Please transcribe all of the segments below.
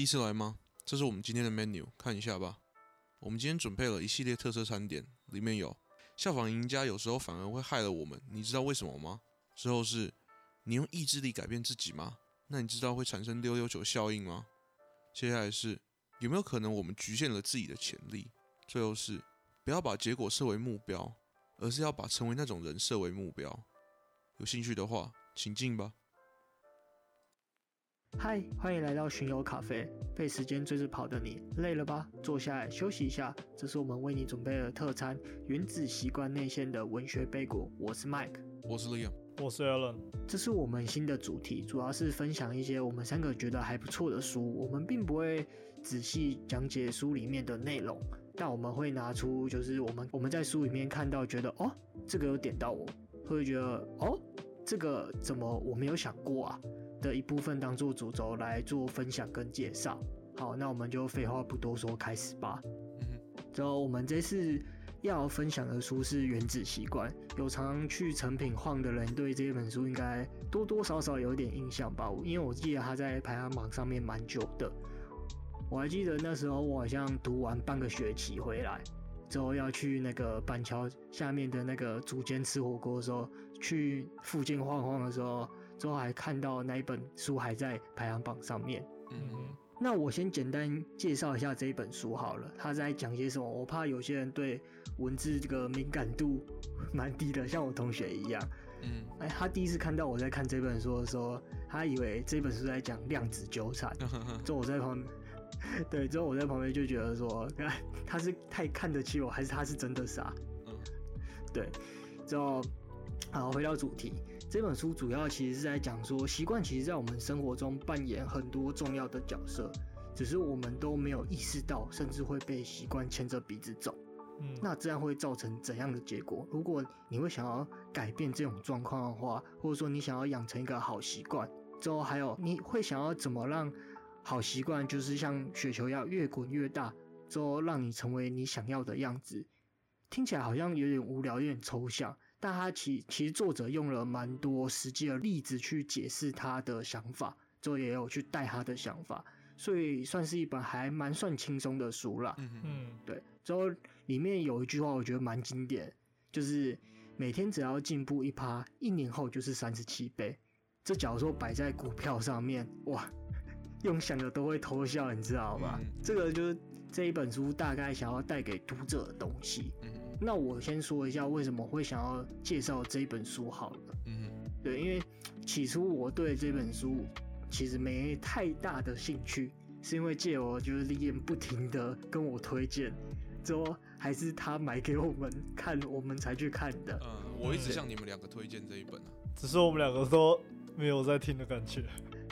第一次来吗？这是我们今天的 menu，看一下吧。我们今天准备了一系列特色餐点，里面有效仿赢家有时候反而会害了我们，你知道为什么吗？之后是你用意志力改变自己吗？那你知道会产生溜溜球效应吗？接下来是有没有可能我们局限了自己的潜力？最后是不要把结果设为目标，而是要把成为那种人设为目标。有兴趣的话，请进吧。嗨，欢迎来到巡游咖啡。被时间追着跑的你，累了吧？坐下来休息一下。这是我们为你准备的特餐——原子习惯内馅的文学贝果。我是 Mike，我是 Liam，我是 Alan。这是我们新的主题，主要是分享一些我们三个觉得还不错的书。我们并不会仔细讲解书里面的内容，但我们会拿出就是我们我们在书里面看到觉得哦，这个有点到我，会觉得哦，这个怎么我没有想过啊？的一部分当做主轴来做分享跟介绍。好，那我们就废话不多说，开始吧。嗯哼，之后我们这次要分享的书是《原子习惯》。有常去成品晃的人，对这本书应该多多少少有点印象吧？因为我记得它在排行榜上面蛮久的。我还记得那时候我好像读完半个学期回来之后，要去那个板桥下面的那个竹间吃火锅的时候，去附近晃晃的时候。之后还看到那一本书还在排行榜上面。嗯哼，那我先简单介绍一下这一本书好了。他在讲些什么？我怕有些人对文字这个敏感度蛮低的，像我同学一样。嗯，哎，他第一次看到我在看这本书的时候，他以为这本书在讲量子纠缠。之后我在旁边，对，之后我在旁边就觉得说，他是太看得起我，还是他是真的傻？嗯，对。之后，好，回到主题。这本书主要其实是在讲说，习惯其实在我们生活中扮演很多重要的角色，只是我们都没有意识到，甚至会被习惯牵着鼻子走。嗯，那这样会造成怎样的结果？如果你会想要改变这种状况的话，或者说你想要养成一个好习惯，之后还有你会想要怎么让好习惯就是像雪球一样越滚越大，之后让你成为你想要的样子？听起来好像有点无聊，有点抽象。但他其其实作者用了蛮多实际的例子去解释他的想法，之后也有去带他的想法，所以算是一本还蛮算轻松的书啦。嗯嗯，对。之后里面有一句话我觉得蛮经典，就是每天只要进步一趴，一年后就是三十七倍。这假如说摆在股票上面，哇，用想的都会偷笑，你知道吗？嗯、这个就是这一本书大概想要带给读者的东西。嗯那我先说一下为什么会想要介绍这本书好了。嗯，对，因为起初我对这本书其实没太大的兴趣，是因为借我就是丽燕不停的跟我推荐，之后还是他买给我们看，我们才去看的。嗯，我一直向你们两个推荐这一本啊，只是我们两个都没有在听的感觉。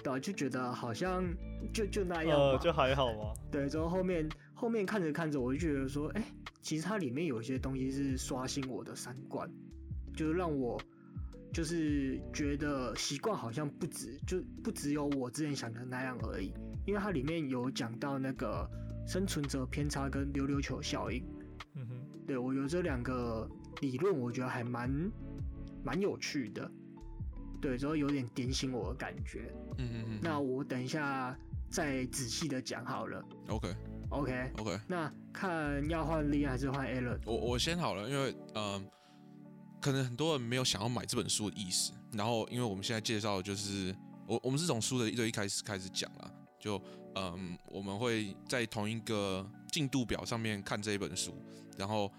对，就觉得好像就就那样，呃，就还好嘛。对，之后后面后面看着看着，我就觉得说，哎、欸，其实它里面有一些东西是刷新我的三观，就是让我就是觉得习惯好像不止就不只有我之前想的那样而已，因为它里面有讲到那个生存者偏差跟溜溜球效应。嗯哼，对，我有这两个理论，我觉得还蛮蛮有趣的。对，之后有点点醒我的感觉。嗯嗯嗯。那我等一下再仔细的讲好了。OK，OK，OK。Okay. Okay. 那看要换 Lee 还是换 Alan？我我先好了，因为嗯、呃，可能很多人没有想要买这本书的意思。然后，因为我们现在介绍的就是我我们是从书的一一开始开始讲啦，就嗯、呃，我们会在同一个进度表上面看这一本书，然后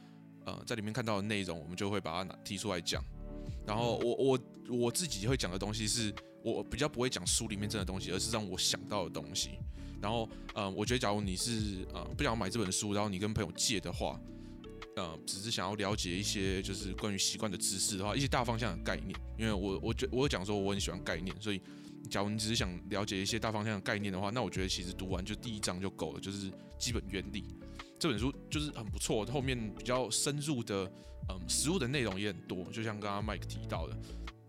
呃，在里面看到的内容，我们就会把它拿提出来讲。然后我我我自己会讲的东西是，我比较不会讲书里面真的东西，而是让我想到的东西。然后，呃，我觉得假如你是呃不想买这本书，然后你跟朋友借的话，呃，只是想要了解一些就是关于习惯的知识的话，一些大方向的概念。因为我我觉我有讲说我很喜欢概念，所以假如你只是想了解一些大方向的概念的话，那我觉得其实读完就第一章就够了，就是基本原理。这本书就是很不错，后面比较深入的，嗯，实物的内容也很多，就像刚刚 Mike 提到的，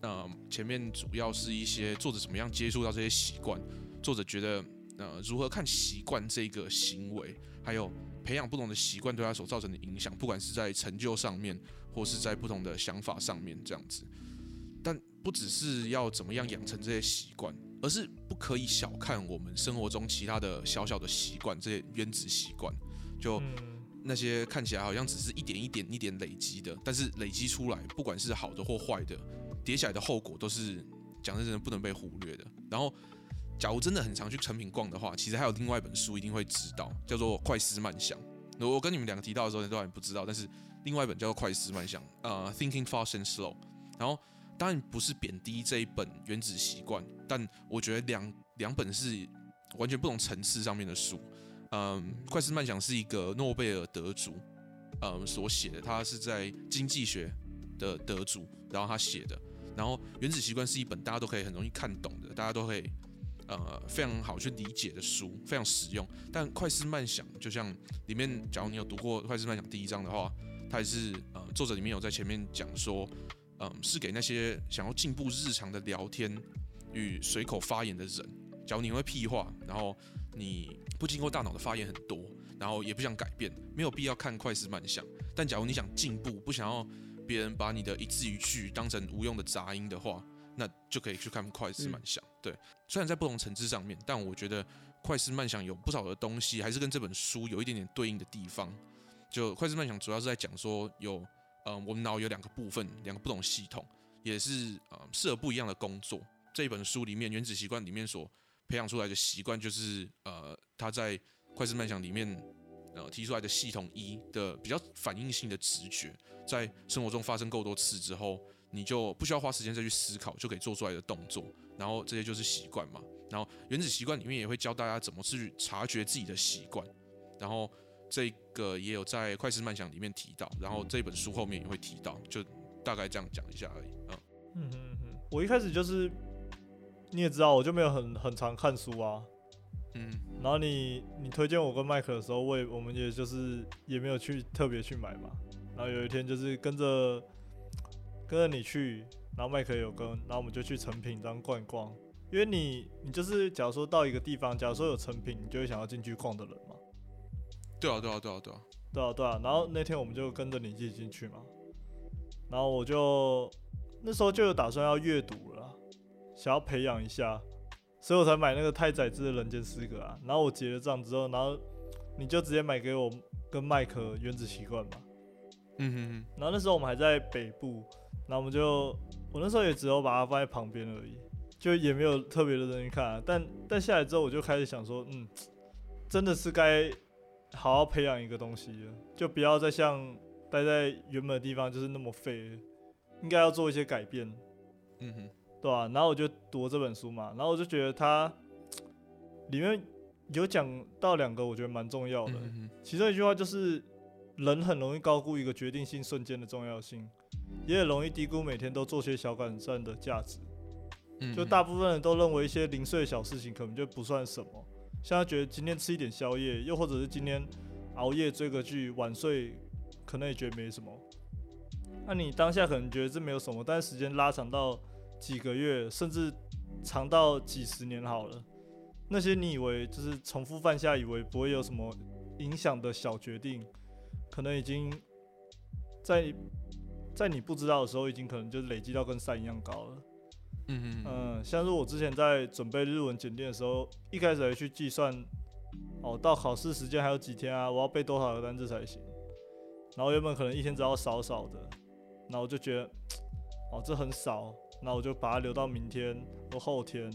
嗯，前面主要是一些作者怎么样接触到这些习惯，作者觉得，呃，如何看习惯这个行为，还有培养不同的习惯对他所造成的影响，不管是在成就上面，或是在不同的想法上面这样子，但不只是要怎么样养成这些习惯，而是不可以小看我们生活中其他的小小的习惯，这些原子习惯，就那些看起来好像只是一点一点一点累积的，但是累积出来，不管是好的或坏的，叠起来的后果都是讲真的不能被忽略的。然后，假如真的很常去诚品逛的话，其实还有另外一本书一定会知道，叫做《快思慢想》。我跟你们两个提到的时候，你都还不知道，但是另外一本叫做《快思慢想》，呃，《Thinking Fast and Slow》。然后，当然不是贬低这一本《原子习惯》，但我觉得两两本是完全不同层次上面的书。嗯，快思慢想是一个诺贝尔得主，嗯，所写的，他是在经济学的得主，然后他写的。然后原子习惯是一本大家都可以很容易看懂的，大家都可以呃非常好去理解的书，非常实用。但快思慢想，就像里面，假如你有读过快思慢想第一章的话，它也是呃作者里面有在前面讲说，嗯，是给那些想要进步日常的聊天与随口发言的人。假如你会屁话，然后你。不经过大脑的发言很多，然后也不想改变，没有必要看快思慢想。但假如你想进步，不想要别人把你的一字一句当成无用的杂音的话，那就可以去看快思慢想。对，虽然在不同层次上面，但我觉得快思慢想有不少的东西还是跟这本书有一点点对应的地方。就快思慢想主要是在讲说有，有呃我们脑有两个部分，两个不同系统，也是呃适合不一样的工作。这一本书里面《原子习惯》里面所培养出来的习惯就是，呃，他在快思慢想里面，呃，提出来的系统一的比较反应性的直觉，在生活中发生够多次之后，你就不需要花时间再去思考，就可以做出来的动作，然后这些就是习惯嘛。然后原子习惯里面也会教大家怎么去察觉自己的习惯，然后这个也有在快思慢想里面提到，然后这本书后面也会提到，就大概这样讲一下而已。嗯嗯嗯嗯，我一开始就是。你也知道，我就没有很很常看书啊，嗯，然后你你推荐我跟麦克的时候，我也我们也就是也没有去特别去买嘛，然后有一天就是跟着跟着你去，然后麦克也有跟，然后我们就去成品这样逛一逛，因为你你就是假如说到一个地方，假如说有成品，你就会想要进去逛的人嘛，对啊对啊对啊对啊对啊对啊，然后那天我们就跟着你一起进去嘛，然后我就那时候就有打算要阅读了。想要培养一下，所以我才买那个太宰治的人间失格啊。然后我结了账之后，然后你就直接买给我跟麦克原子习惯嘛。嗯哼哼。然后那时候我们还在北部，然后我们就我那时候也只有把它放在旁边而已，就也没有特别的人去看啊。但但下来之后，我就开始想说，嗯，真的是该好好培养一个东西了，就不要再像待在原本的地方就是那么废，应该要做一些改变。嗯哼。对啊，然后我就读这本书嘛，然后我就觉得它里面有讲到两个我觉得蛮重要的，其中一句话就是人很容易高估一个决定性瞬间的重要性，也很容易低估每天都做些小改善的价值。就大部分人都认为一些零碎的小事情可能就不算什么，像他觉得今天吃一点宵夜，又或者是今天熬夜追个剧晚睡，可能也觉得没什么。那你当下可能觉得这没有什么，但是时间拉长到几个月，甚至长到几十年好了。那些你以为就是重复犯下，以为不会有什么影响的小决定，可能已经在在你不知道的时候，已经可能就累积到跟山一样高了。嗯嗯，像是我之前在准备日文检定的时候，一开始还去计算，哦，到考试时间还有几天啊？我要背多少个单词才行？然后原本可能一天只要少少的，然后我就觉得，哦，这很少。那我就把它留到明天或后天，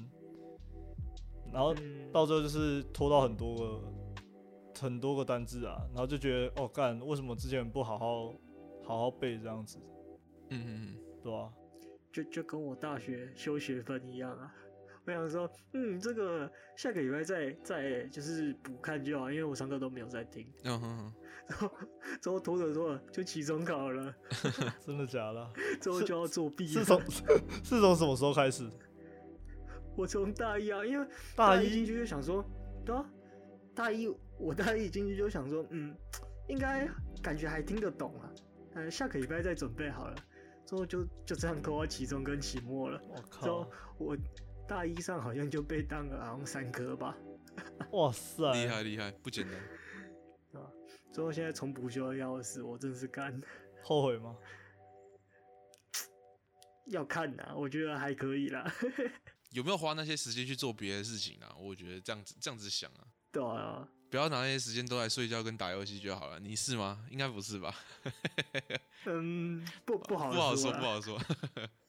然后到最后就是拖到很多个很多个单字啊，然后就觉得哦干，为什么之前不好好好好背这样子？嗯嗯嗯，对吧？就就跟我大学修学分一样啊。我想说，嗯，这个下个礼拜再再就是补看就好，因为我上课都没有在听。嗯哼哼。然后之后拖着拖着就期中考了。真的假的？之后就要作弊。是从 是从什么时候开始？我从大一啊，因为大一进去就想说，对啊，大一我大一进去就想说，嗯，应该感觉还听得懂啊。嗯，下个礼拜再准备好了。之后就就这样拖到期中跟期末了。我靠！之后我。大一上好像就被当了，好像三科吧。哇塞，厉害厉害，不简单。啊，最后现在重补修的要死，我真是干。后悔吗？要看呐，我觉得还可以啦。有没有花那些时间去做别的事情啊？我觉得这样子这样子想啊，对啊，不要拿那些时间都来睡觉跟打游戏就好了。你是吗？应该不是吧？嗯，不 不好不好说，不好说。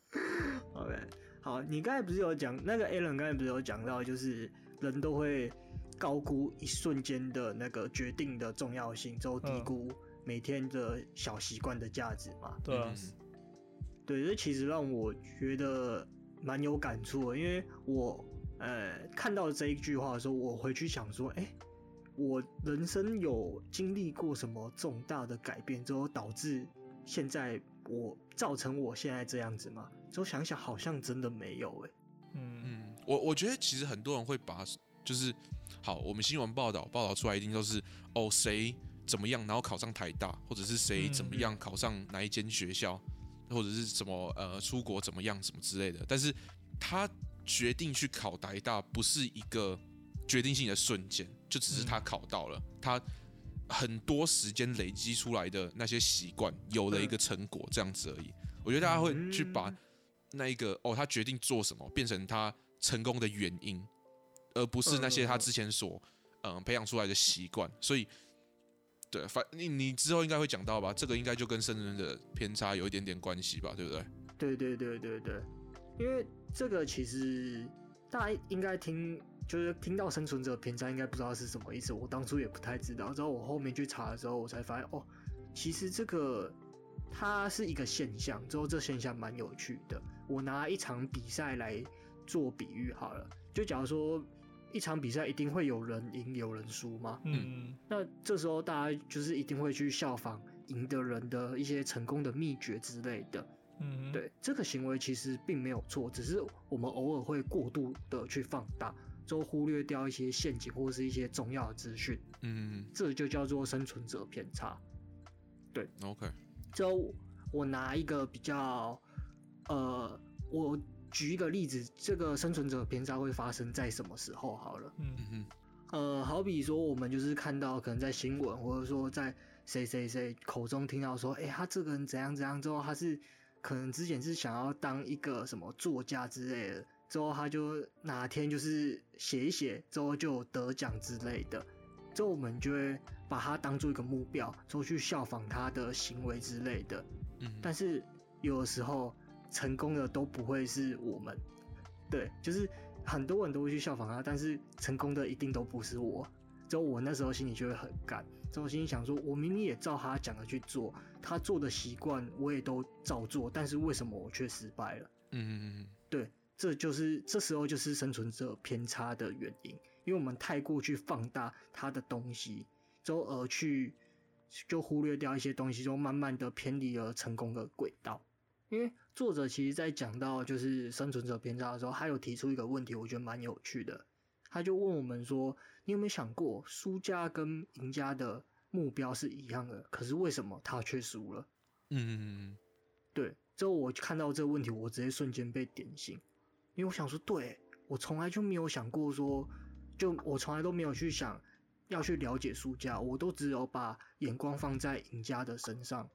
OK，好，你刚才不是有讲那个 Alan 刚才不是有讲到，就是人都会高估一瞬间的那个决定的重要性，之后低估每天的小习惯的价值嘛？对啊，对，这其实让我觉得。蛮有感触的，因为我呃看到这一句话的时候，我回去想说，哎、欸，我人生有经历过什么重大的改变之后，导致现在我造成我现在这样子吗？之后想想，好像真的没有诶、欸。嗯嗯，我我觉得其实很多人会把就是好，我们新闻报道报道出来一定都是哦谁怎么样，然后考上台大，或者是谁怎么样考上哪一间学校。或者是什么呃出国怎么样什么之类的，但是他决定去考台大不是一个决定性的瞬间，就只是他考到了，他很多时间累积出来的那些习惯有了一个成果这样子而已。我觉得大家会去把那一个哦他决定做什么变成他成功的原因，而不是那些他之前所嗯培养出来的习惯，所以。对，反你你之后应该会讲到吧？这个应该就跟生存的偏差有一点点关系吧，对不对？对对对对对，因为这个其实大家应该听，就是听到生存者偏差，应该不知道是什么意思。我当初也不太知道，之后我后面去查的时候，我才发现哦，其实这个它是一个现象。之后这现象蛮有趣的。我拿一场比赛来做比喻好了，就假如说。一场比赛一定会有人赢有人输吗？嗯，那这时候大家就是一定会去效仿赢的人的一些成功的秘诀之类的。嗯，对，这个行为其实并没有错，只是我们偶尔会过度的去放大，就忽略掉一些陷阱或是一些重要的资讯。嗯，这就叫做生存者偏差。对，OK。就我拿一个比较，呃，我。举一个例子，这个生存者偏差会发生在什么时候？好了，嗯嗯呃，好比说，我们就是看到可能在新闻，或者说在谁谁谁口中听到说，哎、欸，他这个人怎样怎样之后，他是可能之前是想要当一个什么作家之类的，之后他就哪天就是写一写，之后就得奖之类的，之后我们就会把他当做一个目标，之后去效仿他的行为之类的。嗯，但是有的时候。成功的都不会是我们，对，就是很多人都会去效仿他，但是成功的一定都不是我。之后我那时候心里就会很干，之后心里想说，我明明也照他讲的去做，他做的习惯我也都照做，但是为什么我却失败了？嗯嗯嗯，对，这就是这时候就是生存者偏差的原因，因为我们太过去放大他的东西，之后而去就忽略掉一些东西，就慢慢的偏离了成功的轨道。因为作者其实，在讲到就是生存者偏差的时候，他有提出一个问题，我觉得蛮有趣的。他就问我们说：“你有没有想过，输家跟赢家的目标是一样的，可是为什么他却输了？”嗯嗯嗯，对。之后我看到这个问题，我直接瞬间被点醒，因为我想说，对，我从来就没有想过说，就我从来都没有去想要去了解输家，我都只有把眼光放在赢家的身上。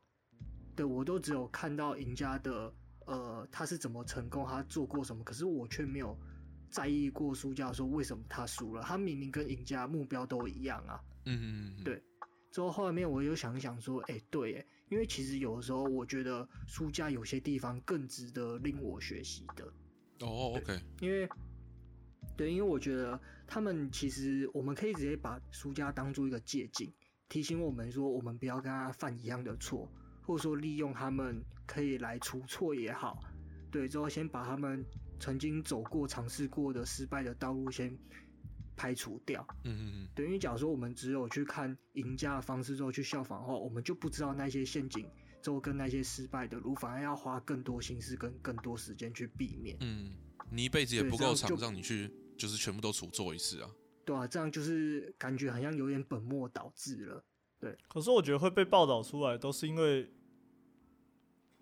对，我都只有看到赢家的，呃，他是怎么成功，他做过什么，可是我却没有在意过输家说为什么他输了。他明明跟赢家目标都一样啊。嗯嗯嗯。对。之后后面我又想一想说，哎、欸，对，哎，因为其实有的时候我觉得输家有些地方更值得令我学习的。哦，OK。因为，对，因为我觉得他们其实我们可以直接把输家当做一个借鉴，提醒我们说，我们不要跟他犯一样的错。或者说利用他们可以来除错也好，对，之后先把他们曾经走过、尝试过的失败的道路先排除掉。嗯嗯嗯。对，因为假如说我们只有去看赢家的方式之后去效仿的话，我们就不知道那些陷阱之后跟那些失败的路，反而要花更多心思跟更多时间去避免。嗯，你一辈子也不够长，让你去就是全部都重做一次啊。对啊，这样就是感觉好像有点本末倒置了。对，可是我觉得会被报道出来，都是因为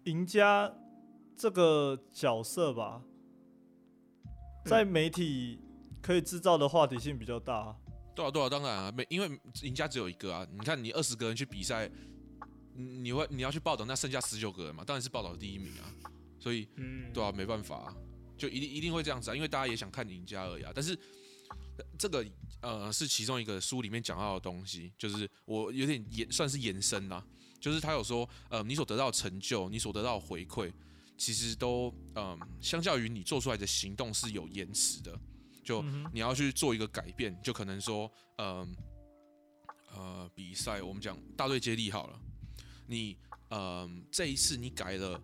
赢家这个角色吧，在媒体可以制造的话题性比较大。对啊，对啊，当然啊，没因为赢家只有一个啊。你看，你二十个人去比赛，你会你要去报道那剩下十九个人嘛？当然是报道第一名啊。所以，嗯，对啊，没办法啊。就一定一定会这样子啊，因为大家也想看赢家而已啊。但是这个呃是其中一个书里面讲到的东西，就是我有点延算是延伸啦，就是他有说呃你所得到的成就，你所得到的回馈，其实都嗯、呃、相较于你做出来的行动是有延迟的。就你要去做一个改变，就可能说嗯呃，呃比赛我们讲大队接力好了，你嗯、呃、这一次你改了。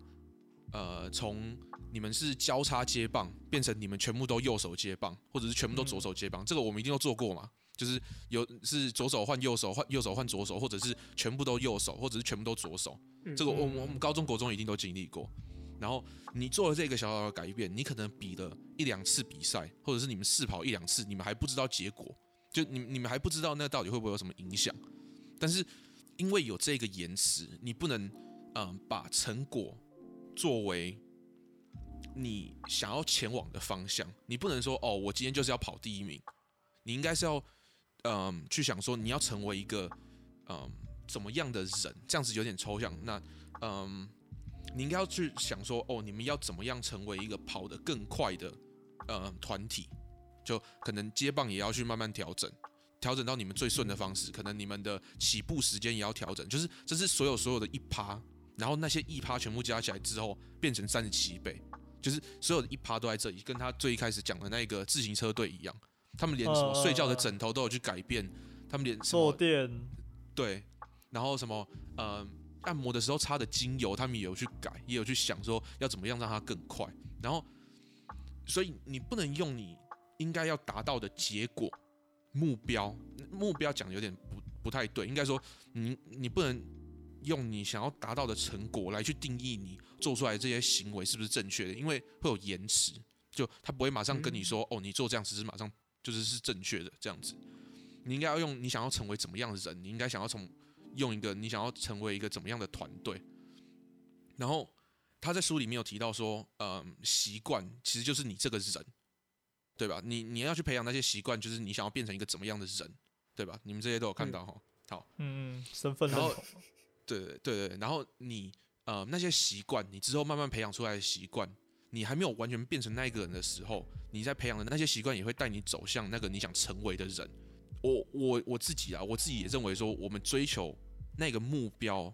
呃，从你们是交叉接棒变成你们全部都右手接棒，或者是全部都左手接棒，嗯、这个我们一定都做过嘛？就是有是左手换右手，换右手换左手，或者是全部都右手，或者是全部都左手。嗯、这个我我们高中国中一定都经历过。然后你做了这个小小的改变，你可能比了一两次比赛，或者是你们试跑一两次，你们还不知道结果，就你你们还不知道那到底会不会有什么影响。但是因为有这个延迟，你不能嗯、把成果。作为你想要前往的方向，你不能说哦，我今天就是要跑第一名。你应该是要，嗯，去想说你要成为一个，嗯，怎么样的人？这样子有点抽象。那，嗯，你应该要去想说，哦，你们要怎么样成为一个跑得更快的，嗯，团体？就可能接棒也要去慢慢调整，调整到你们最顺的方式。可能你们的起步时间也要调整，就是这是所有所有的一趴。然后那些一趴全部加起来之后，变成三十七倍，就是所有的一趴都在这里，跟他最一开始讲的那个自行车队一样，他们连什么睡觉的枕头都有去改变，呃、他们连坐垫，对，然后什么呃按摩的时候擦的精油，他们也有去改，也有去想说要怎么样让它更快，然后所以你不能用你应该要达到的结果目标，目标讲有点不不太对，应该说你你不能。用你想要达到的成果来去定义你做出来这些行为是不是正确的，因为会有延迟，就他不会马上跟你说，哦，你做这样子是马上就是是正确的这样子。你应该要用你想要成为怎么样的人，你应该想要从用一个你想要成为一个怎么样的团队。然后他在书里面有提到说，嗯，习惯其实就是你这个人，对吧？你你要去培养那些习惯，就是你想要变成一个怎么样的人，对吧？你们这些都有看到哈。好，嗯，身份认同。对对对对，然后你呃那些习惯，你之后慢慢培养出来的习惯，你还没有完全变成那一个人的时候，你在培养的那些习惯也会带你走向那个你想成为的人。我我我自己啊，我自己也认为说，我们追求那个目标，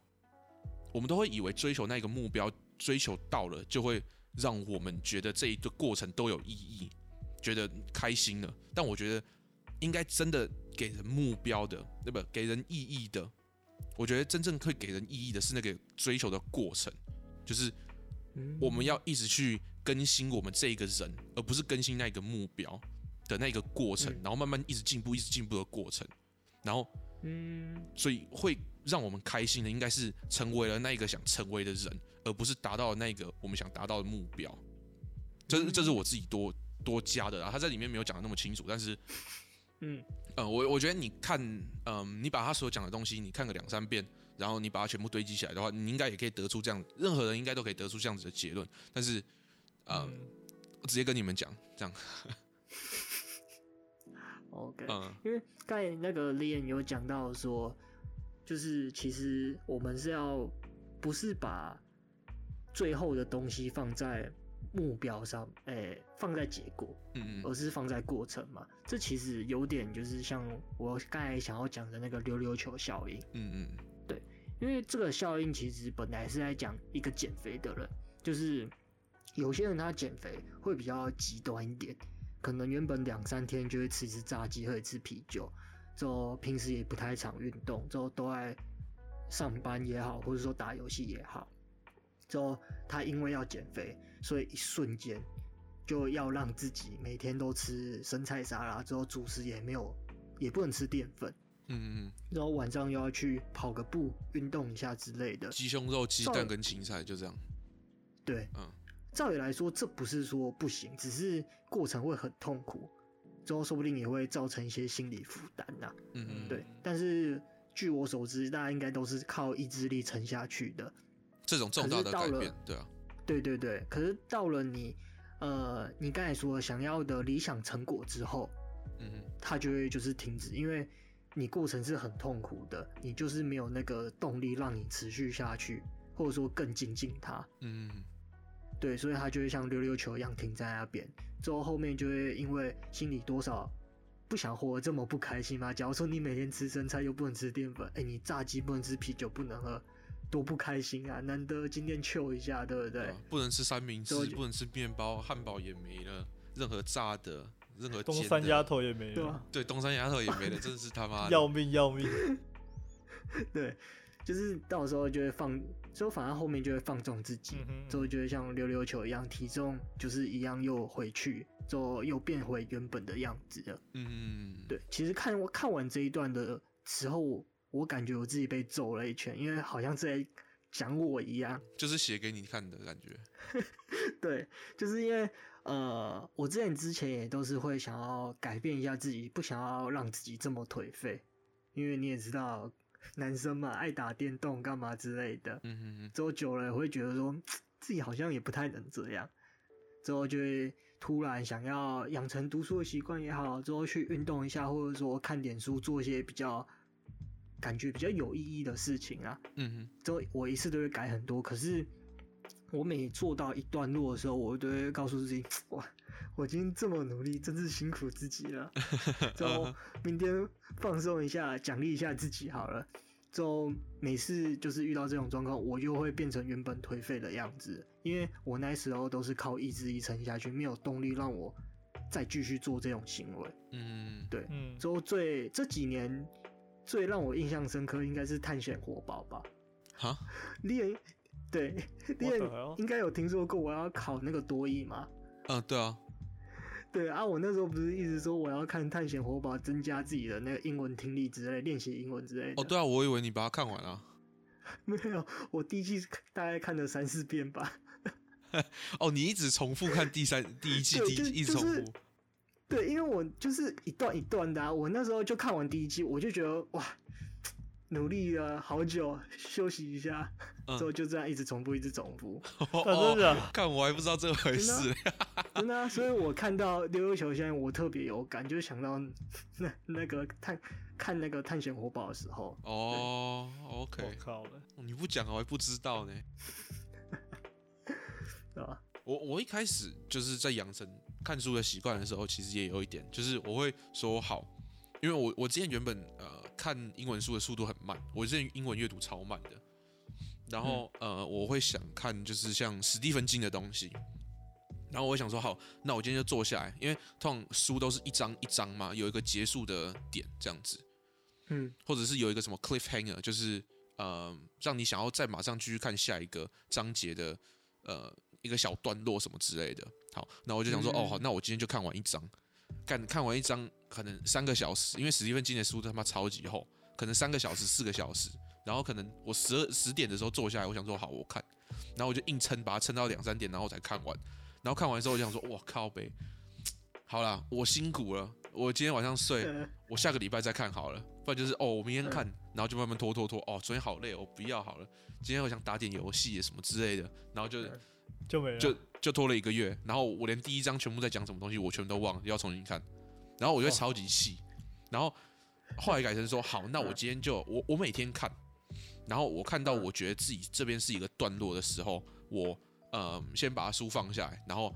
我们都会以为追求那个目标，追求到了就会让我们觉得这一个过程都有意义，觉得开心了。但我觉得应该真的给人目标的，对不？给人意义的。我觉得真正会给人意义的是那个追求的过程，就是我们要一直去更新我们这一个人，而不是更新那个目标的那个过程，然后慢慢一直进步，一直进步的过程。然后，嗯，所以会让我们开心的，应该是成为了那个想成为的人，而不是达到那个我们想达到的目标。这是这是我自己多多加的啊，他在里面没有讲的那么清楚，但是。嗯，呃，我我觉得你看，嗯、呃，你把他所讲的东西，你看个两三遍，然后你把它全部堆积起来的话，你应该也可以得出这样，任何人应该都可以得出这样子的结论。但是，呃、嗯，我直接跟你们讲，这样。OK，嗯，因为刚才那个 Liam 有讲到说，就是其实我们是要不是把最后的东西放在。目标上，诶、欸，放在结果，嗯嗯，而是放在过程嘛。这其实有点就是像我刚才想要讲的那个溜溜球效应，嗯嗯，对，因为这个效应其实本来是在讲一个减肥的人，就是有些人他减肥会比较极端一点，可能原本两三天就会吃一次炸鸡，喝一次啤酒，之后平时也不太常运动，之后都在上班也好，或者说打游戏也好。之后，他因为要减肥，所以一瞬间就要让自己每天都吃生菜沙拉，之后主食也没有，也不能吃淀粉。嗯嗯。然后晚上又要去跑个步，运动一下之类的。鸡胸肉、鸡蛋跟青菜就这样。对，嗯。照理来说，这不是说不行，只是过程会很痛苦，之后说不定也会造成一些心理负担呐。嗯嗯。对，但是据我所知，大家应该都是靠意志力撑下去的。这种重大的改变，对啊，对对对。可是到了你，呃，你刚才说想要的理想成果之后，嗯哼，它就会就是停止，因为你过程是很痛苦的，你就是没有那个动力让你持续下去，或者说更精进它。嗯，对，所以他就会像溜溜球一样停在那边，之后后面就会因为心里多少不想活得这么不开心嘛。假如说你每天吃生菜又不能吃淀粉，哎，你炸鸡不能吃，啤酒不能喝，多不开心啊！难得今天 chill 一下，对不对？啊、不能吃三明治，不能吃面包，汉堡也没了，任何炸的，任何东山丫头也没了，啊、对，东山丫头也没了，真的是他妈要命要命。对，就是到时候就会放，之后反而后面就会放纵自己，之后就会像溜溜球一样，体重就是一样又回去，之后又变回原本的样子了。嗯嗯对，其实看我看完这一段的时候，我感觉我自己被揍了一拳，因为好像是在讲我一样，就是写给你看的感觉。对，就是因为呃，我之前之前也都是会想要改变一下自己，不想要让自己这么颓废，因为你也知道。男生嘛，爱打电动干嘛之类的。嗯哼哼。之后久了也会觉得说，自己好像也不太能这样。之后就会突然想要养成读书的习惯也好，之后去运动一下，或者说看点书，做一些比较感觉比较有意义的事情啊。嗯哼。之后我一次都会改很多，可是我每做到一段落的时候，我都会告诉自己，哇。我今天这么努力，真是辛苦自己了。之后明天放松一下，奖励一下自己好了。之后每次就是遇到这种状况，我又会变成原本颓废的样子，因为我那时候都是靠意志力撑下去，没有动力让我再继续做这种行为。嗯，对。之后最这几年最让我印象深刻，应该是探险活宝吧？哈？你也对，你也应该有听说过我要考那个多益吗？嗯，对啊。对啊，我那时候不是一直说我要看《探险活宝》，增加自己的那个英文听力之类，练习英文之类的。哦，对啊，我以为你把它看完了。没有，我第一季大概看了三四遍吧。哦，你一直重复看第三第一季，第一季一直重复。就是、对，因为我就是一段一段的啊，我那时候就看完第一季，我就觉得哇。努力了好久，休息一下，之后就这样一直重复，一直重复。哦，真的？看我还不知道这回事。真的，所以我看到溜溜球，现在我特别有感，就想到那那个探看那个探险活宝的时候。哦，OK。我靠了，你不讲我还不知道呢。我我一开始就是在养成看书的习惯的时候，其实也有一点，就是我会说好，因为我我之前原本呃。看英文书的速度很慢，我之前英文阅读超慢的。然后、嗯、呃，我会想看就是像史蒂芬金的东西。然后我会想说，好，那我今天就坐下来，因为通常书都是一章一章嘛，有一个结束的点这样子。嗯，或者是有一个什么 cliffhanger，就是呃，让你想要再马上继续看下一个章节的呃一个小段落什么之类的。好，那我就想说，嗯、哦，好，那我今天就看完一章。看看完一章可能三个小时，因为史蒂芬金的书他妈超级厚，可能三个小时、四个小时，然后可能我十二十点的时候坐下来，我想说好我看，然后我就硬撑把它撑到两三点，然后才看完，然后看完之后我就想说哇靠呗，好啦，我辛苦了，我今天晚上睡，我下个礼拜再看好了，不然就是哦我明天看，然后就慢慢拖拖拖，哦昨天好累，我不要好了，今天我想打点游戏什么之类的，然后就就没了就。就拖了一个月，然后我连第一章全部在讲什么东西，我全部都忘了，要重新看。然后我就超级细，然后后来改成说好，那我今天就我我每天看，然后我看到我觉得自己这边是一个段落的时候，我呃先把书放下来，然后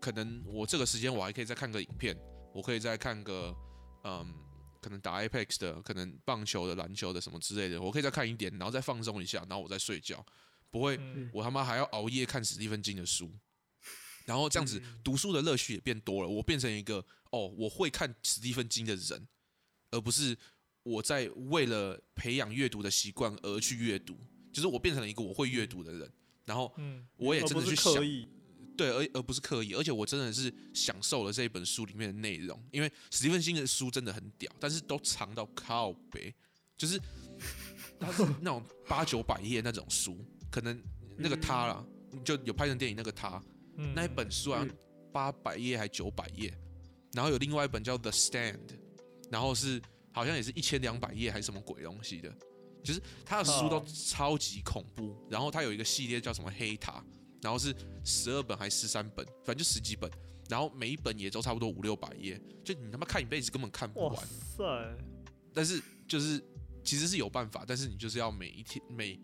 可能我这个时间我还可以再看个影片，我可以再看个嗯可能打 Apex 的，可能棒球的、篮球的什么之类的，我可以再看一点，然后再放松一下，然后我再睡觉。不会，我他妈还要熬夜看史蒂芬金的书，然后这样子读书的乐趣也变多了。我变成一个哦，我会看史蒂芬金的人，而不是我在为了培养阅读的习惯而去阅读。就是我变成了一个我会阅读的人，然后我也真的去想，对，而而不是刻意，而且我真的是享受了这一本书里面的内容。因为史蒂芬金的书真的很屌，但是都长到靠北，就是它是那种八九百页那种书。可能那个他啦，就有拍成电影那个他，那一本书啊，八百页还九百页，然后有另外一本叫《The Stand》，然后是好像也是一千两百页还是什么鬼东西的，就是他的书都超级恐怖。然后他有一个系列叫什么黑塔，然后是十二本还是十三本，反正就十几本，然后每一本也都差不多五六百页，就你他妈看一辈子根本看不完。哇塞！但是就是其实是有办法，但是你就是要每一天每。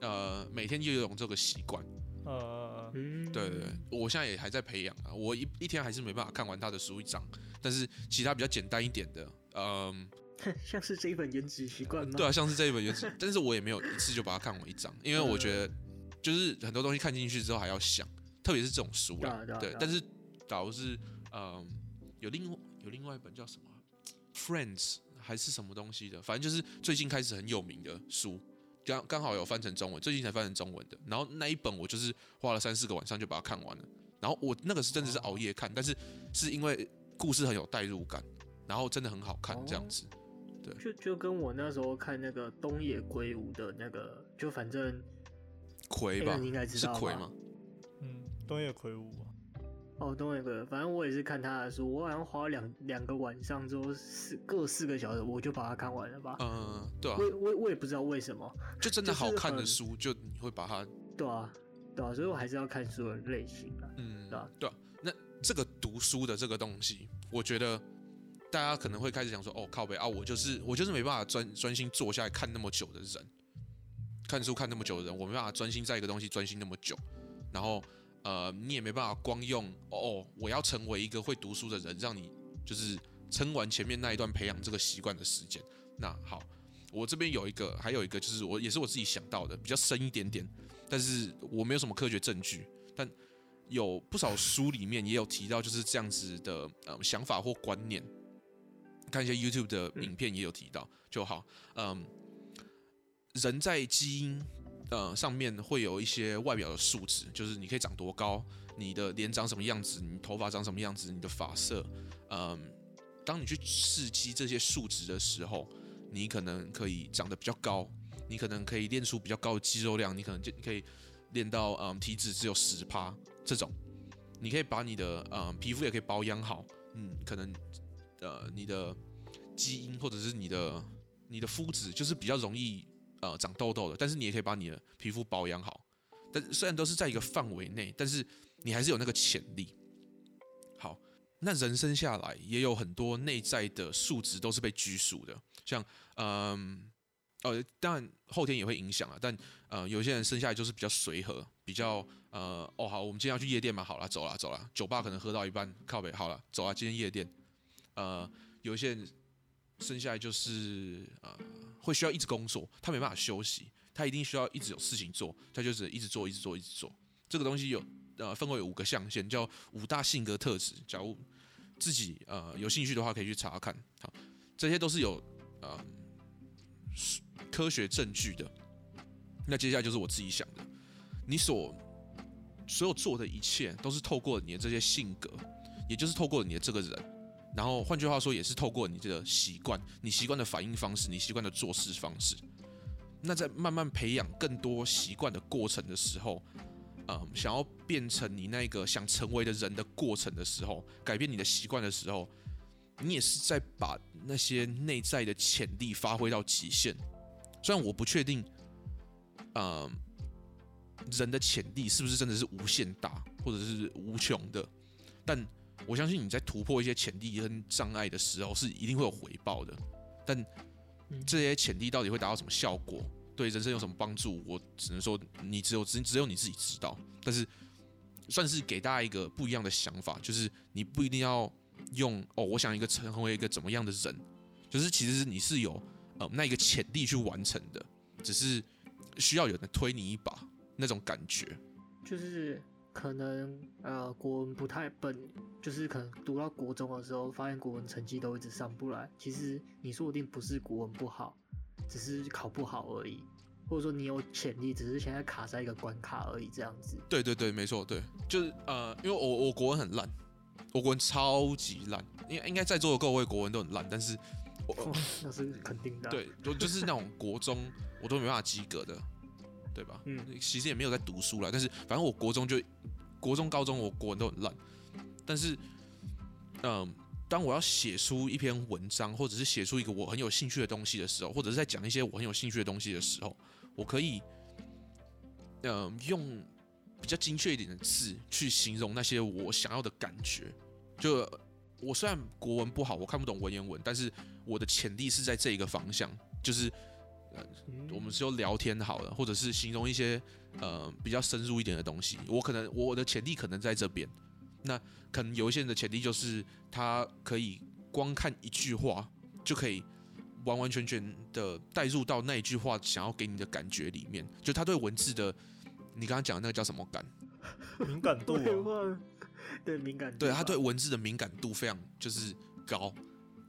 呃，每天就有这个习惯，呃，嗯，对对对，我现在也还在培养啊，我一一天还是没办法看完他的书一章，但是其他比较简单一点的，嗯，像是这一本《原子习惯》吗？对啊，像是这一本《原子》，但是我也没有一次就把它看完一章，因为我觉得就是很多东西看进去之后还要想，特别是这种书啦，对啊，对啊，对啊，但是导致嗯，有另有另外一本叫什么《Friends》还是什么东西的，反正就是最近开始很有名的书。刚刚好有翻成中文，最近才翻成中文的。然后那一本我就是花了三四个晚上就把它看完了。然后我那个是真的是熬夜看，但是是因为故事很有代入感，然后真的很好看这样子。对，就就跟我那时候看那个东野圭吾的那个，就反正魁吧，你应该知道是魁吗？嗯，东野圭吾。哦，东野圭吾，反正我也是看他的书，我好像花了两两个晚上之后四各四个小时，我就把它看完了吧。嗯，对啊。我我我也不知道为什么，就真的好看的书，就你会把它。对啊，对啊，所以我还是要看书的类型啊。嗯，对啊，对啊。那这个读书的这个东西，我觉得大家可能会开始想说，哦，靠北啊，我就是我就是没办法专专心坐下来看那么久的人，看书看那么久的人，我没办法专心在一个东西专心那么久，然后。呃，你也没办法光用哦，我要成为一个会读书的人，让你就是撑完前面那一段培养这个习惯的时间。那好，我这边有一个，还有一个就是我也是我自己想到的，比较深一点点，但是我没有什么科学证据，但有不少书里面也有提到就是这样子的呃想法或观念。看一些 YouTube 的影片也有提到，就好，嗯，人在基因。呃，上面会有一些外表的数值，就是你可以长多高，你的脸长什么样子，你头发长什么样子，你的发色。嗯、当你去刺激这些数值的时候，你可能可以长得比较高，你可能可以练出比较高的肌肉量，你可能就可以练到嗯、体脂只有十趴这种。你可以把你的呃皮肤也可以保养好，嗯，可能呃你的基因或者是你的你的肤质就是比较容易。呃，长痘痘的，但是你也可以把你的皮肤保养好。但虽然都是在一个范围内，但是你还是有那个潜力。好，那人生下来也有很多内在的数值都是被拘束的，像嗯呃，当然后天也会影响啊。但呃，有些人生下来就是比较随和，比较呃哦好，我们今天要去夜店嘛，好了，走了走了，酒吧可能喝到一半靠北，好了，走啊，今天夜店。呃，有一些人生下来就是呃。会需要一直工作，他没办法休息，他一定需要一直有事情做，他就是一直做，一直做，一直做。这个东西有呃分为五个象限，叫五大性格特质。假如自己呃有兴趣的话，可以去查看。好，这些都是有呃科学证据的。那接下来就是我自己想的，你所所有做的一切，都是透过你的这些性格，也就是透过你的这个人。然后换句话说，也是透过你这个习惯，你习惯的反应方式，你习惯的做事方式。那在慢慢培养更多习惯的过程的时候，嗯，想要变成你那个想成为的人的过程的时候，改变你的习惯的时候，你也是在把那些内在的潜力发挥到极限。虽然我不确定，嗯，人的潜力是不是真的是无限大，或者是无穷的，但。我相信你在突破一些潜力跟障碍的时候，是一定会有回报的。但这些潜力到底会达到什么效果，对人生有什么帮助，我只能说你只有只只有你自己知道。但是算是给大家一个不一样的想法，就是你不一定要用哦，我想一个成为一个怎么样的人，就是其实你是有呃那一个潜力去完成的，只是需要有人推你一把那种感觉，就是。可能呃国文不太笨，就是可能读到国中的时候，发现国文成绩都一直上不来。其实你说不定不是国文不好，只是考不好而已，或者说你有潜力，只是现在卡在一个关卡而已，这样子。对对对，没错，对，就是呃，因为我我国文很烂，我国文超级烂，应应该在座的各位国文都很烂，但是我、哦、那是肯定的。对，就就是那种国中我都没办法及格的。对吧？嗯，其实也没有在读书啦，但是反正我国中就，国中、高中我国文都很烂。但是，嗯，当我要写出一篇文章，或者是写出一个我很有兴趣的东西的时候，或者是在讲一些我很有兴趣的东西的时候，我可以，嗯，用比较精确一点的字去形容那些我想要的感觉。就我虽然国文不好，我看不懂文言文，但是我的潜力是在这一个方向，就是。我们是用聊天好了，或者是形容一些呃比较深入一点的东西。我可能我的潜力可能在这边，那可能有一些人的潜力就是他可以光看一句话就可以完完全全的带入到那一句话想要给你的感觉里面，就他对文字的，你刚刚讲的那个叫什么感？敏感度、啊，对敏感度，对他对文字的敏感度非常就是高，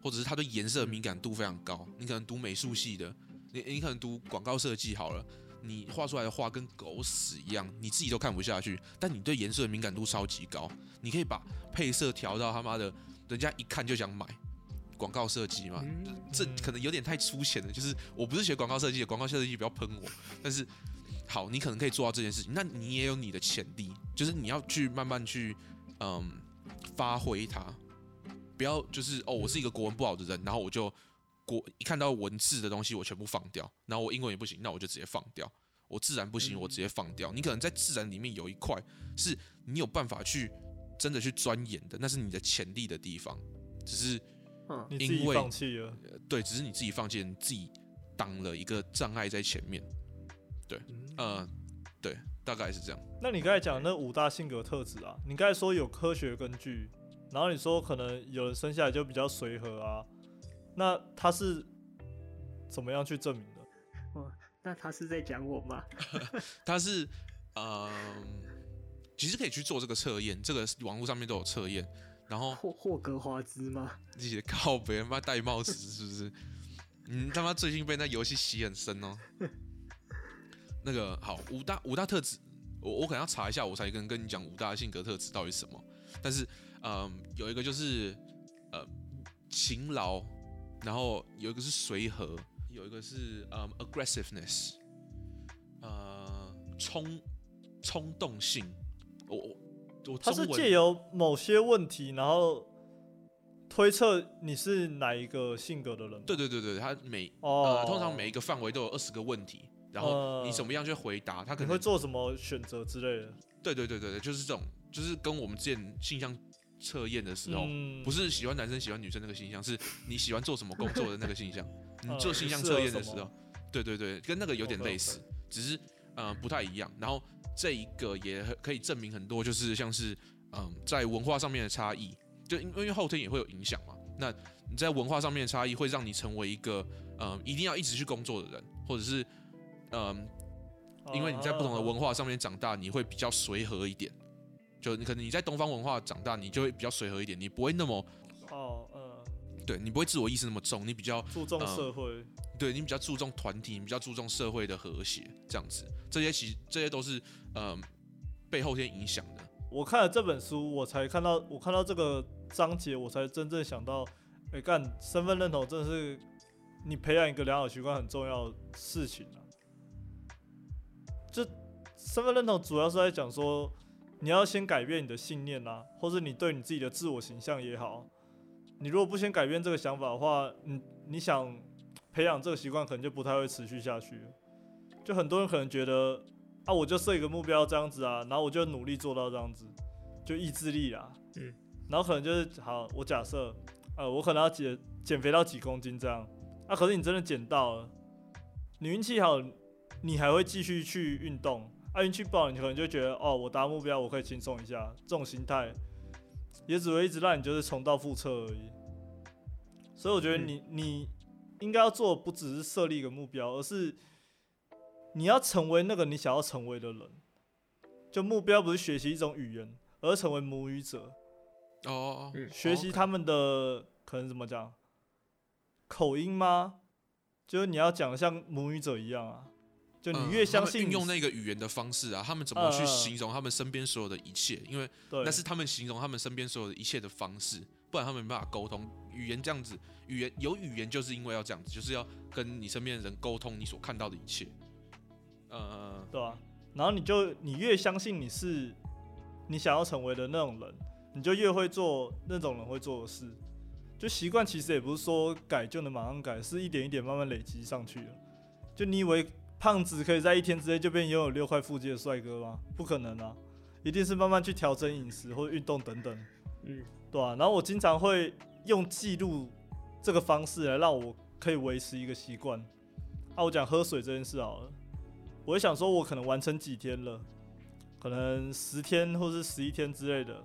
或者是他对颜色的敏感度非常高。你可能读美术系的，你你可能读广告设计好了，你画出来的画跟狗屎一样，你自己都看不下去。但你对颜色的敏感度超级高，你可以把配色调到他妈的，人家一看就想买。广告设计嘛，这可能有点太粗浅了。就是我不是学广告设计的，广告设计不要喷我。但是。好，你可能可以做到这件事情，那你也有你的潜力，就是你要去慢慢去，嗯，发挥它，不要就是哦，我是一个国文不好的人，然后我就国一看到文字的东西我全部放掉，然后我英文也不行，那我就直接放掉，我自然不行，我直接放掉。你可能在自然里面有一块是你有办法去真的去钻研的，那是你的潜力的地方，只是因为放弃了，对，只是你自己放弃了，你自己挡了一个障碍在前面。对，嗯，对，大概是这样。那你刚才讲那五大性格特质啊，你刚才说有科学根据，然后你说可能有人生下来就比较随和啊，那他是怎么样去证明的？哦，那他是在讲我吗？他是，嗯，其实可以去做这个测验，这个网络上面都有测验。然后霍霍格华兹吗？自己靠别人妈戴帽子是不是？嗯，他妈最近被那游戏洗很深哦。那个好，五大五大特质，我我可能要查一下，我才跟跟你讲五大性格特质到底是什么。但是，嗯，有一个就是呃勤劳，然后有一个是随和，有一个是嗯 aggressiveness，呃冲冲动性。我我我，他是借由某些问题，然后推测你是哪一个性格的人。对对对对，他每、哦、呃通常每一个范围都有二十个问题。然后你怎么样去回答？他可能会做什么选择之类的？对对对对对，就是这种，就是跟我们之前性向测验的时候，不是喜欢男生喜欢女生那个形象，是你喜欢做什么工作的那个形象。你做形象测验的时候，对对对，跟那个有点类似，只是嗯不太一样。然后这一个也可以证明很多，就是像是嗯在文化上面的差异，就因为后天也会有影响嘛。那你在文化上面的差异会让你成为一个嗯一定要一直去工作的人，或者是。嗯，因为你在不同的文化上面长大，你会比较随和一点。就你可能你在东方文化长大，你就会比较随和一点，你不会那么哦，嗯，对你不会自我意识那么重，你比较注重社会，嗯、对你比较注重团体，你比较注重社会的和谐，这样子，这些其实这些都是嗯被后天影响的。我看了这本书，我才看到我看到这个章节，我才真正想到，哎、欸，干身份认同真的是你培养一个良好习惯很重要的事情啊。就身份认同主要是在讲说，你要先改变你的信念啊，或是你对你自己的自我形象也好，你如果不先改变这个想法的话，你你想培养这个习惯，可能就不太会持续下去。就很多人可能觉得啊，我就设一个目标这样子啊，然后我就努力做到这样子，就意志力啊，嗯，然后可能就是好，我假设呃，我可能要减减肥到几公斤这样，啊，可是你真的减到了，你运气好。你还会继续去运动，啊，运气不好，你可能就觉得哦，我达目标，我可以轻松一下，这种心态也只会一直让你就是重蹈覆辙而已。所以我觉得你你应该要做的不只是设立一个目标，而是你要成为那个你想要成为的人。就目标不是学习一种语言，而是成为母语者。哦，学习他们的可能怎么讲口音吗？就是你要讲的像母语者一样啊。就你越相信用那个语言的方式啊，他们怎么去形容他们身边所有的一切？因为那是他们形容他们身边所有的一切的方式，不然他们没办法沟通。语言这样子，语言有语言就是因为要这样子，就是要跟你身边的人沟通你所看到的一切。呃，对啊。然后你就你越相信你是你想要成为的那种人，你就越会做那种人会做的事。就习惯其实也不是说改就能马上改，是一点一点慢慢累积上去的。就你以为。胖子可以在一天之内就变拥有六块腹肌的帅哥吗？不可能啊，一定是慢慢去调整饮食或运动等等，嗯，对啊。然后我经常会用记录这个方式来让我可以维持一个习惯。啊，我讲喝水这件事好了，我会想说，我可能完成几天了，可能十天或是十一天之类的，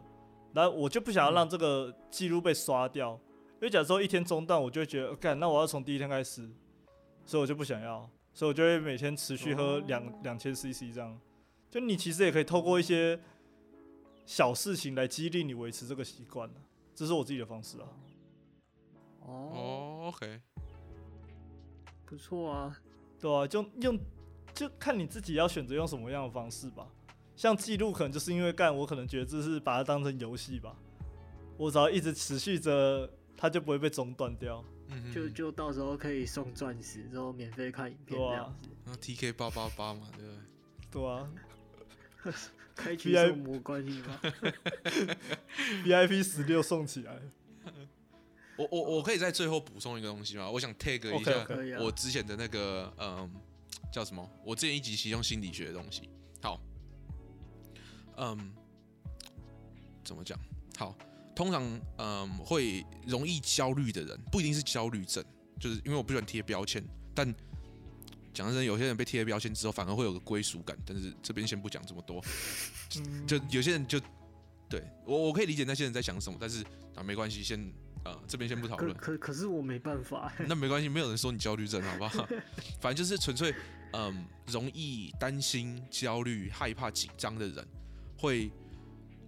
然后我就不想要让这个记录被刷掉，因为假如说一天中断，我就会觉得，干，那我要从第一天开始，所以我就不想要，所以我就会每天持续喝两两千 CC 这样。就你其实也可以透过一些小事情来激励你维持这个习惯，这是我自己的方式啊。哦，OK，不错啊，对啊，就用就看你自己要选择用什么样的方式吧。像记录可能就是因为干，我可能觉得这是把它当成游戏吧。我只要一直持续着，它就不会被中断掉。嗯，就就到时候可以送钻石，之后免费看影片这样子。那 TK 八八八嘛，对不对？对啊。开启送魔关系吗？VIP 十六送起来。我我我可以在最后补充一个东西吗？我想 tag 一下 okay, okay. 我之前的那个嗯叫什么？我之前一集其中心理学的东西。好，嗯，怎么讲？好，通常嗯会容易焦虑的人，不一定是焦虑症，就是因为我不喜欢贴标签，但。讲真，有些人被贴了标签之后，反而会有个归属感。但是这边先不讲这么多，就有些人就对我，我可以理解那些人在想什么。但是啊，没关系，先呃这边先不讨论。可可是我没办法。那没关系，没有人说你焦虑症，好不好？反正就是纯粹嗯，容易担心、焦虑、害怕、紧张的人，会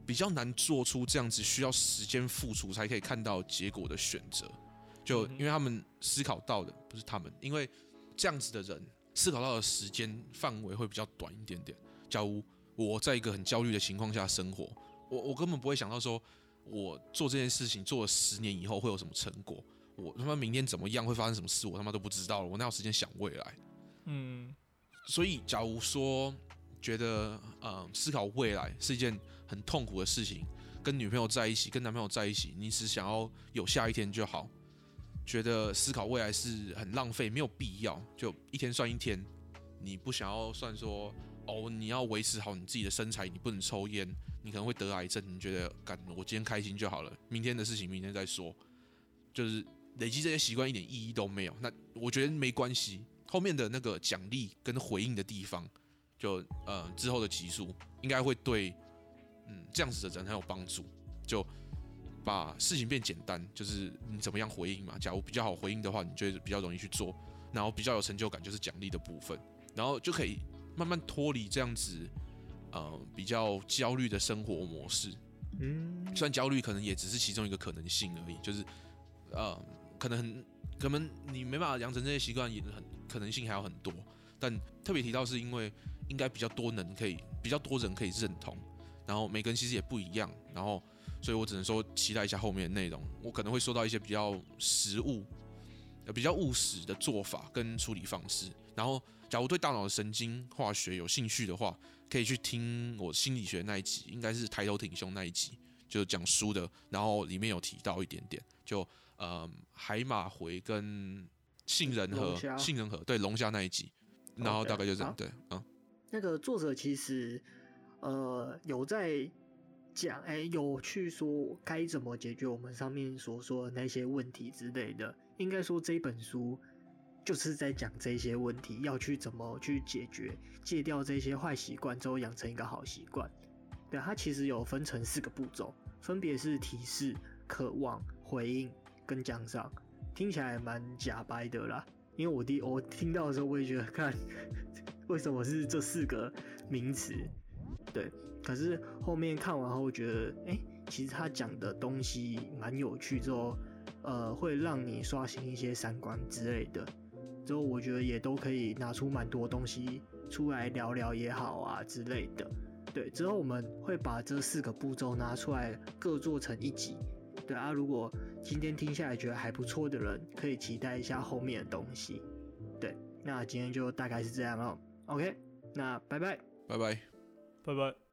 比较难做出这样子需要时间付出才可以看到结果的选择。就因为他们思考到的不是他们，因为这样子的人。思考到的时间范围会比较短一点点。假如我在一个很焦虑的情况下生活，我我根本不会想到说，我做这件事情做了十年以后会有什么成果。我他妈明天怎么样会发生什么事，我他妈都不知道了。我哪有时间想未来？嗯，所以假如说觉得呃思考未来是一件很痛苦的事情，跟女朋友在一起，跟男朋友在一起，你只想要有下一天就好。觉得思考未来是很浪费，没有必要，就一天算一天。你不想要算说哦，你要维持好你自己的身材，你不能抽烟，你可能会得癌症。你觉得干，我今天开心就好了，明天的事情明天再说。就是累积这些习惯一点意义都没有。那我觉得没关系，后面的那个奖励跟回应的地方，就呃之后的集数应该会对嗯这样子的人很有帮助。就。把事情变简单，就是你怎么样回应嘛。假如比较好回应的话，你就比较容易去做，然后比较有成就感，就是奖励的部分，然后就可以慢慢脱离这样子，呃，比较焦虑的生活模式。嗯，虽然焦虑可能也只是其中一个可能性而已，就是呃，可能很可能你没办法养成这些习惯，也很可能性还有很多。但特别提到是因为应该比较多人可以，比较多人可以认同，然后每个人其实也不一样，然后。所以我只能说期待一下后面的内容，我可能会说到一些比较实物、呃比较务实的做法跟处理方式。然后，假如对大脑的神经化学有兴趣的话，可以去听我心理学那一集，应该是抬头挺胸那一集，就讲书的。然后里面有提到一点点，就呃海马回跟杏仁核、杏仁核对龙虾那一集，然后大概就这样。对，嗯，那个作者其实呃有在。讲哎、有去说该怎么解决我们上面所说的那些问题之类的。应该说这本书就是在讲这些问题，要去怎么去解决，戒掉这些坏习惯之后养成一个好习惯。对，它其实有分成四个步骤，分别是提示、渴望、回应跟奖赏。听起来蛮假掰的啦，因为我第我听到的时候，我也觉得 看 为什么是这四个名词，对。可是后面看完后觉得，哎、其实他讲的东西蛮有趣，之后，呃，会让你刷新一些三观之类的。之后我觉得也都可以拿出蛮多东西出来聊聊也好啊之类的。对，之后我们会把这四个步骤拿出来各做成一集。对啊，如果今天听下来觉得还不错的人，可以期待一下后面的东西。对，那今天就大概是这样哦。OK，那拜拜，拜拜，拜拜。